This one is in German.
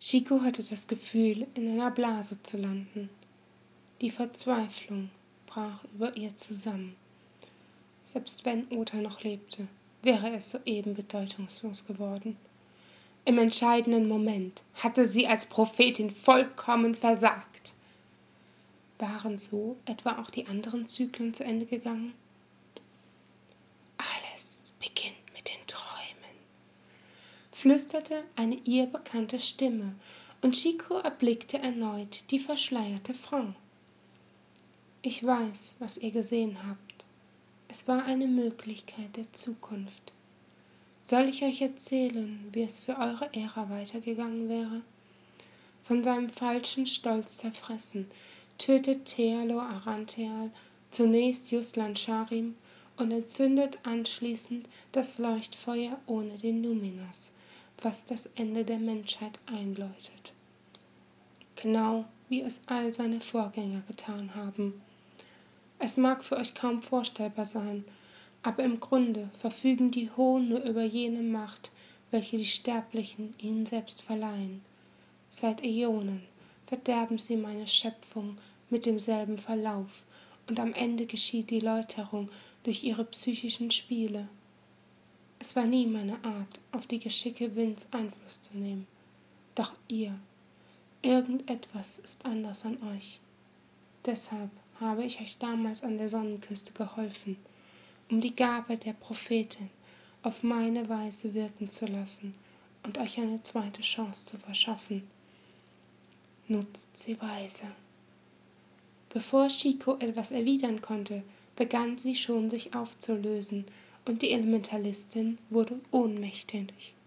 Chico hatte das Gefühl, in einer Blase zu landen. Die Verzweiflung brach über ihr zusammen. Selbst wenn Ota noch lebte, wäre es soeben bedeutungslos geworden. Im entscheidenden Moment hatte sie als Prophetin vollkommen versagt. Waren so etwa auch die anderen Zyklen zu Ende gegangen? Alles beginnt mit den Träumen, flüsterte eine ihr bekannte Stimme, und Chico erblickte erneut die verschleierte Frau. Ich weiß, was ihr gesehen habt. Es war eine Möglichkeit der Zukunft. Soll ich euch erzählen, wie es für eure Ära weitergegangen wäre? Von seinem falschen Stolz zerfressen, tötet Thealo Arantheal zunächst Juslan Charim und entzündet anschließend das Leuchtfeuer ohne den Numinos, was das Ende der Menschheit einläutet. Genau wie es all seine Vorgänger getan haben. Es mag für euch kaum vorstellbar sein, aber im Grunde verfügen die Hohen nur über jene Macht, welche die Sterblichen ihnen selbst verleihen. Seit Äonen verderben sie meine Schöpfung mit demselben Verlauf, und am Ende geschieht die Läuterung durch ihre psychischen Spiele. Es war nie meine Art, auf die Geschicke Winds Einfluss zu nehmen. Doch ihr, irgendetwas ist anders an euch. Deshalb habe ich euch damals an der Sonnenküste geholfen um die Gabe der Prophetin auf meine Weise wirken zu lassen und euch eine zweite Chance zu verschaffen. Nutzt sie weise. Bevor Chico etwas erwidern konnte, begann sie schon sich aufzulösen und die Elementalistin wurde ohnmächtig.